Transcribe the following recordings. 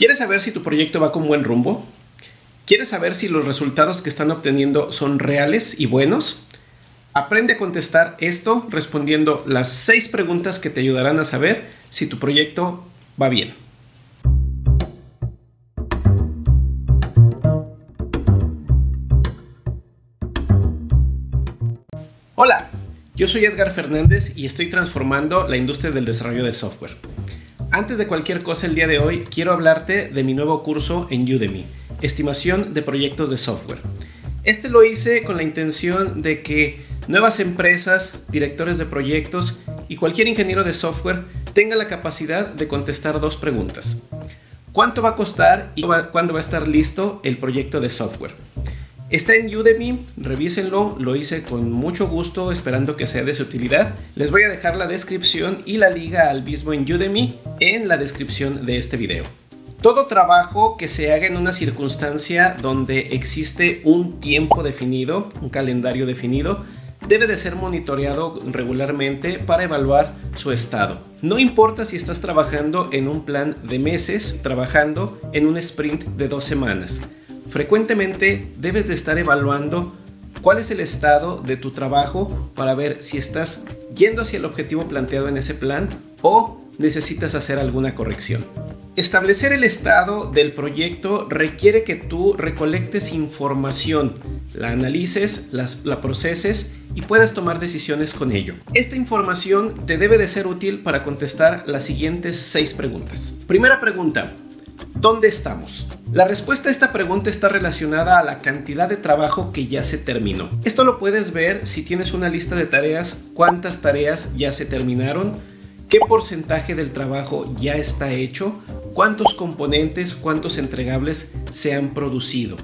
¿Quieres saber si tu proyecto va con buen rumbo? ¿Quieres saber si los resultados que están obteniendo son reales y buenos? Aprende a contestar esto respondiendo las seis preguntas que te ayudarán a saber si tu proyecto va bien. Hola, yo soy Edgar Fernández y estoy transformando la industria del desarrollo de software. Antes de cualquier cosa el día de hoy, quiero hablarte de mi nuevo curso en Udemy, Estimación de Proyectos de Software. Este lo hice con la intención de que nuevas empresas, directores de proyectos y cualquier ingeniero de software tenga la capacidad de contestar dos preguntas. ¿Cuánto va a costar y cuándo va a estar listo el proyecto de software? Está en Udemy, revísenlo, lo hice con mucho gusto esperando que sea de su utilidad. Les voy a dejar la descripción y la liga al mismo en Udemy en la descripción de este video. Todo trabajo que se haga en una circunstancia donde existe un tiempo definido, un calendario definido, debe de ser monitoreado regularmente para evaluar su estado. No importa si estás trabajando en un plan de meses, trabajando en un sprint de dos semanas. Frecuentemente debes de estar evaluando cuál es el estado de tu trabajo para ver si estás yendo hacia el objetivo planteado en ese plan o necesitas hacer alguna corrección. Establecer el estado del proyecto requiere que tú recolectes información, la analices, la proceses y puedas tomar decisiones con ello. Esta información te debe de ser útil para contestar las siguientes seis preguntas. Primera pregunta, ¿Dónde estamos? La respuesta a esta pregunta está relacionada a la cantidad de trabajo que ya se terminó. Esto lo puedes ver si tienes una lista de tareas, cuántas tareas ya se terminaron, qué porcentaje del trabajo ya está hecho, cuántos componentes, cuántos entregables se han producido.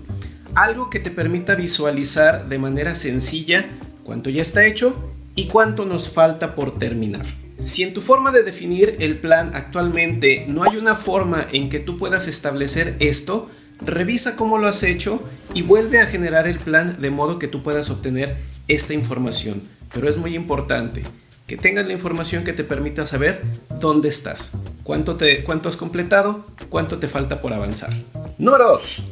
Algo que te permita visualizar de manera sencilla cuánto ya está hecho y cuánto nos falta por terminar. Si en tu forma de definir el plan actualmente no hay una forma en que tú puedas establecer esto, revisa cómo lo has hecho y vuelve a generar el plan de modo que tú puedas obtener esta información. Pero es muy importante que tengas la información que te permita saber dónde estás, cuánto, te, cuánto has completado, cuánto te falta por avanzar. Número 2.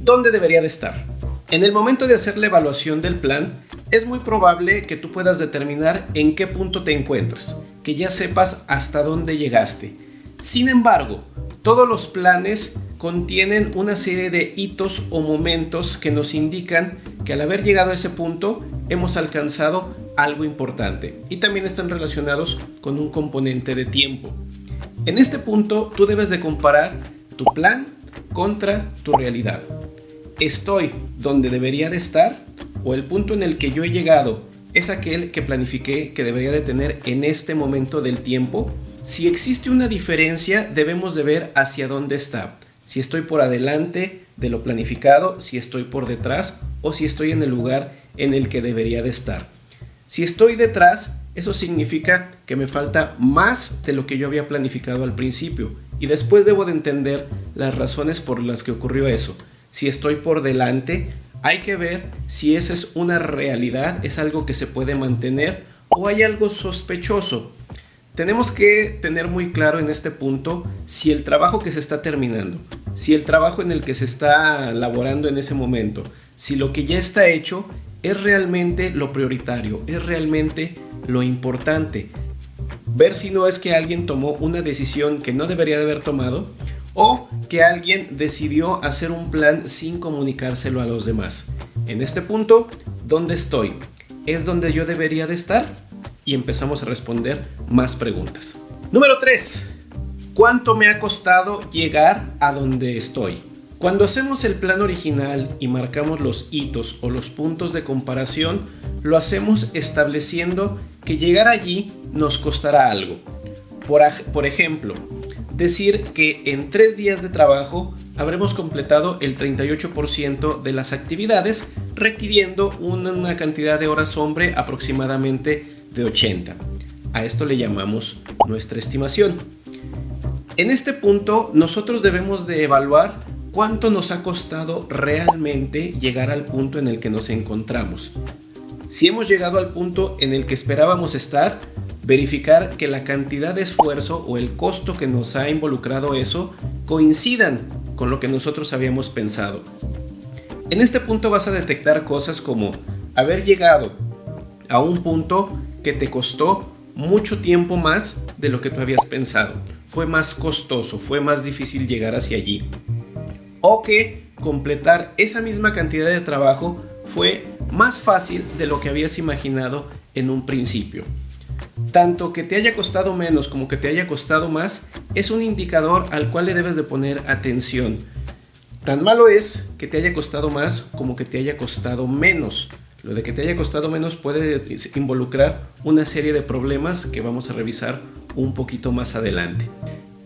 ¿Dónde debería de estar? En el momento de hacer la evaluación del plan, es muy probable que tú puedas determinar en qué punto te encuentras, que ya sepas hasta dónde llegaste. Sin embargo, todos los planes contienen una serie de hitos o momentos que nos indican que al haber llegado a ese punto hemos alcanzado algo importante y también están relacionados con un componente de tiempo. En este punto tú debes de comparar tu plan contra tu realidad estoy donde debería de estar o el punto en el que yo he llegado es aquel que planifiqué que debería de tener en este momento del tiempo. Si existe una diferencia, debemos de ver hacia dónde está. Si estoy por adelante de lo planificado, si estoy por detrás o si estoy en el lugar en el que debería de estar. Si estoy detrás, eso significa que me falta más de lo que yo había planificado al principio y después debo de entender las razones por las que ocurrió eso si estoy por delante, hay que ver si esa es una realidad, es algo que se puede mantener o hay algo sospechoso. Tenemos que tener muy claro en este punto si el trabajo que se está terminando, si el trabajo en el que se está laborando en ese momento, si lo que ya está hecho es realmente lo prioritario, es realmente lo importante. Ver si no es que alguien tomó una decisión que no debería de haber tomado o que alguien decidió hacer un plan sin comunicárselo a los demás. En este punto, ¿dónde estoy? ¿Es donde yo debería de estar? Y empezamos a responder más preguntas. Número 3. ¿Cuánto me ha costado llegar a donde estoy? Cuando hacemos el plan original y marcamos los hitos o los puntos de comparación, lo hacemos estableciendo que llegar allí nos costará algo. Por, por ejemplo, decir que en tres días de trabajo habremos completado el 38% de las actividades, requiriendo una cantidad de horas hombre aproximadamente de 80. A esto le llamamos nuestra estimación. En este punto nosotros debemos de evaluar cuánto nos ha costado realmente llegar al punto en el que nos encontramos. Si hemos llegado al punto en el que esperábamos estar, verificar que la cantidad de esfuerzo o el costo que nos ha involucrado eso coincidan con lo que nosotros habíamos pensado. En este punto vas a detectar cosas como haber llegado a un punto que te costó mucho tiempo más de lo que tú habías pensado. Fue más costoso, fue más difícil llegar hacia allí. O que completar esa misma cantidad de trabajo fue más fácil de lo que habías imaginado en un principio. Tanto que te haya costado menos como que te haya costado más es un indicador al cual le debes de poner atención. Tan malo es que te haya costado más como que te haya costado menos. Lo de que te haya costado menos puede involucrar una serie de problemas que vamos a revisar un poquito más adelante.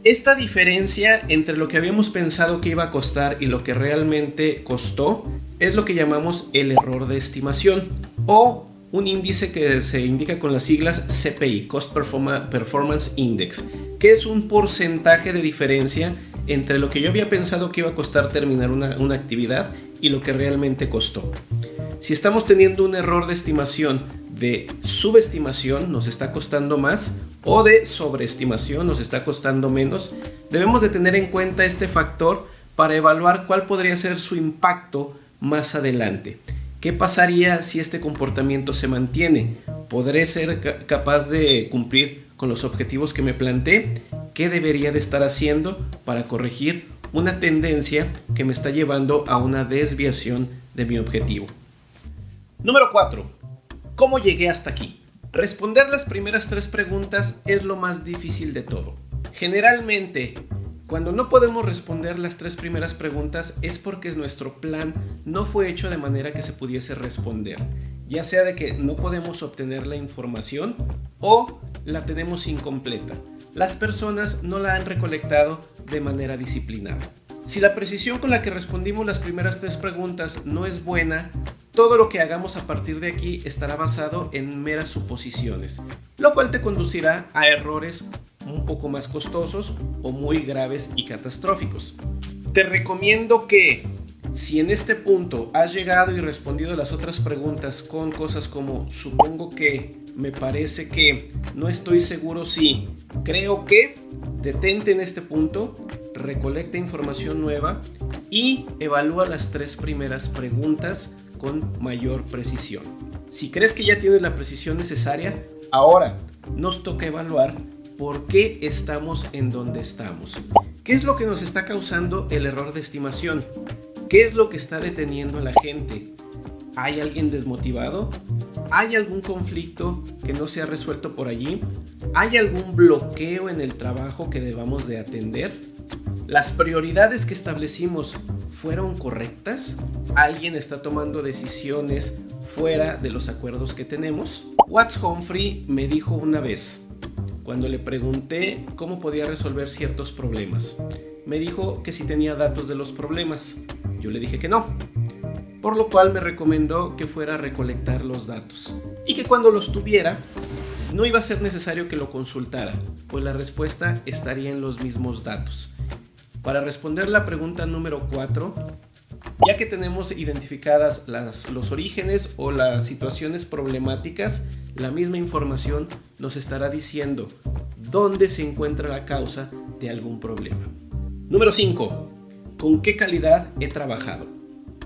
Esta diferencia entre lo que habíamos pensado que iba a costar y lo que realmente costó es lo que llamamos el error de estimación o un índice que se indica con las siglas CPI, Cost Performance Index, que es un porcentaje de diferencia entre lo que yo había pensado que iba a costar terminar una, una actividad y lo que realmente costó. Si estamos teniendo un error de estimación de subestimación, nos está costando más, o de sobreestimación, nos está costando menos, debemos de tener en cuenta este factor para evaluar cuál podría ser su impacto más adelante. ¿Qué pasaría si este comportamiento se mantiene? ¿Podré ser capaz de cumplir con los objetivos que me planteé? ¿Qué debería de estar haciendo para corregir una tendencia que me está llevando a una desviación de mi objetivo? Número 4. ¿Cómo llegué hasta aquí? Responder las primeras tres preguntas es lo más difícil de todo. Generalmente, cuando no podemos responder las tres primeras preguntas es porque nuestro plan no fue hecho de manera que se pudiese responder, ya sea de que no podemos obtener la información o la tenemos incompleta. Las personas no la han recolectado de manera disciplinada. Si la precisión con la que respondimos las primeras tres preguntas no es buena, todo lo que hagamos a partir de aquí estará basado en meras suposiciones, lo cual te conducirá a errores un poco más costosos o muy graves y catastróficos. Te recomiendo que si en este punto has llegado y respondido las otras preguntas con cosas como supongo que, me parece que, no estoy seguro si, creo que, detente en este punto, recolecta información nueva y evalúa las tres primeras preguntas con mayor precisión. Si crees que ya tienes la precisión necesaria, ahora nos toca evaluar por qué estamos en donde estamos. ¿Qué es lo que nos está causando el error de estimación? ¿Qué es lo que está deteniendo a la gente? ¿Hay alguien desmotivado? ¿Hay algún conflicto que no se ha resuelto por allí? ¿Hay algún bloqueo en el trabajo que debamos de atender? ¿Las prioridades que establecimos fueron correctas? ¿Alguien está tomando decisiones fuera de los acuerdos que tenemos? Watts Humphrey me dijo una vez, cuando le pregunté cómo podía resolver ciertos problemas. Me dijo que si tenía datos de los problemas. Yo le dije que no. Por lo cual me recomendó que fuera a recolectar los datos. Y que cuando los tuviera, no iba a ser necesario que lo consultara, pues la respuesta estaría en los mismos datos. Para responder la pregunta número 4, ya que tenemos identificadas los orígenes o las situaciones problemáticas, la misma información nos estará diciendo dónde se encuentra la causa de algún problema. Número 5. ¿Con qué calidad he trabajado?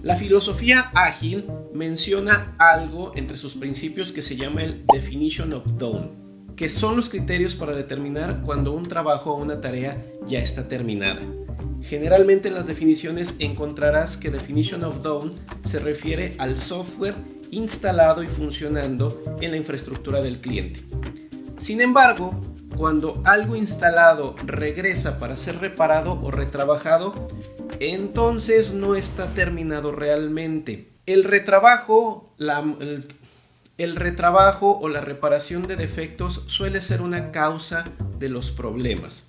La filosofía ágil menciona algo entre sus principios que se llama el definition of done, que son los criterios para determinar cuando un trabajo o una tarea ya está terminada. Generalmente en las definiciones encontrarás que Definition of Done se refiere al software instalado y funcionando en la infraestructura del cliente. Sin embargo, cuando algo instalado regresa para ser reparado o retrabajado, entonces no está terminado realmente. El retrabajo, el retrabajo o la reparación de defectos suele ser una causa de los problemas.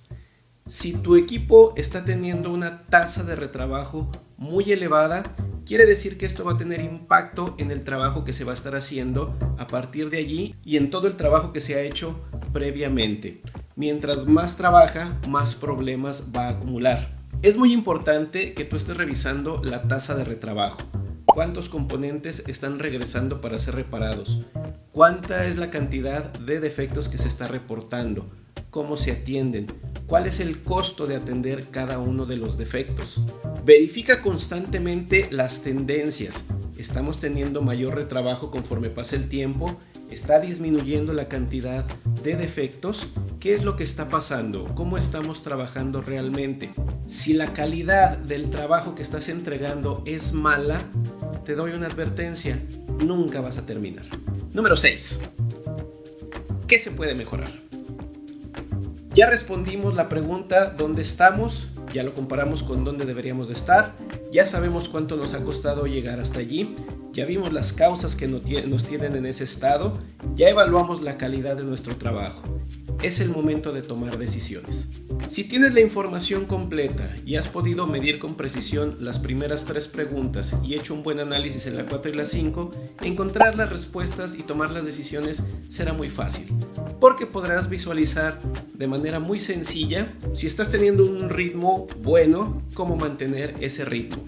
Si tu equipo está teniendo una tasa de retrabajo muy elevada, quiere decir que esto va a tener impacto en el trabajo que se va a estar haciendo a partir de allí y en todo el trabajo que se ha hecho previamente. Mientras más trabaja, más problemas va a acumular. Es muy importante que tú estés revisando la tasa de retrabajo. cuántos componentes están regresando para ser reparados, cuánta es la cantidad de defectos que se está reportando, cómo se atienden, cuál es el costo de atender cada uno de los defectos. Verifica constantemente las tendencias. Estamos teniendo mayor retrabajo conforme pasa el tiempo, está disminuyendo la cantidad de defectos. ¿Qué es lo que está pasando? ¿Cómo estamos trabajando realmente? Si la calidad del trabajo que estás entregando es mala, te doy una advertencia, nunca vas a terminar. Número 6. ¿Qué se puede mejorar? Ya respondimos la pregunta ¿dónde estamos? Ya lo comparamos con dónde deberíamos de estar. Ya sabemos cuánto nos ha costado llegar hasta allí. Ya vimos las causas que nos tienen en ese estado. Ya evaluamos la calidad de nuestro trabajo es el momento de tomar decisiones. Si tienes la información completa y has podido medir con precisión las primeras tres preguntas y hecho un buen análisis en la 4 y la 5, encontrar las respuestas y tomar las decisiones será muy fácil, porque podrás visualizar de manera muy sencilla si estás teniendo un ritmo bueno, cómo mantener ese ritmo.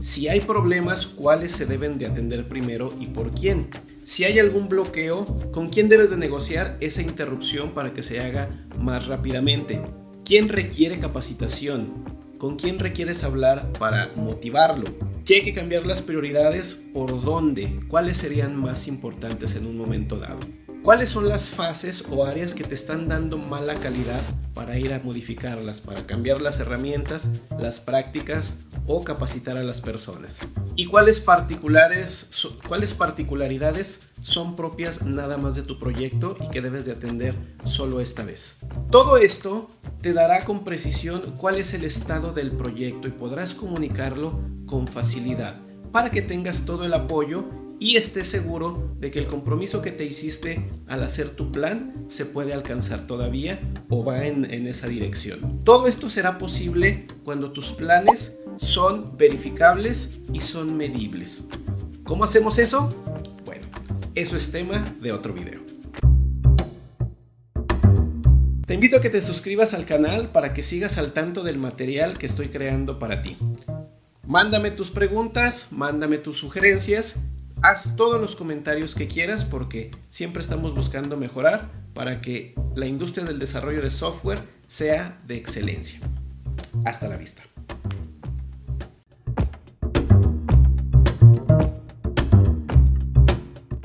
Si hay problemas, cuáles se deben de atender primero y por quién si hay algún bloqueo, ¿con quién debes de negociar esa interrupción para que se haga más rápidamente? ¿Quién requiere capacitación? ¿Con quién requieres hablar para motivarlo? Si hay que cambiar las prioridades, ¿por dónde? ¿Cuáles serían más importantes en un momento dado? ¿Cuáles son las fases o áreas que te están dando mala calidad para ir a modificarlas, para cambiar las herramientas, las prácticas o capacitar a las personas? ¿Y cuáles, particulares, cuáles particularidades son propias nada más de tu proyecto y que debes de atender solo esta vez? Todo esto te dará con precisión cuál es el estado del proyecto y podrás comunicarlo con facilidad para que tengas todo el apoyo y estés seguro de que el compromiso que te hiciste al hacer tu plan se puede alcanzar todavía o va en, en, esa dirección. Todo esto será posible cuando tus planes son verificables y son medibles. ¿Cómo hacemos eso? Bueno, eso es tema de otro video. Te invito a que te suscribas al canal para que sigas al tanto del material que estoy creando para ti. Mándame tus preguntas, mándame tus sugerencias haz todos los comentarios que quieras porque siempre estamos buscando mejorar para que la industria del desarrollo de software sea de excelencia. Hasta la vista.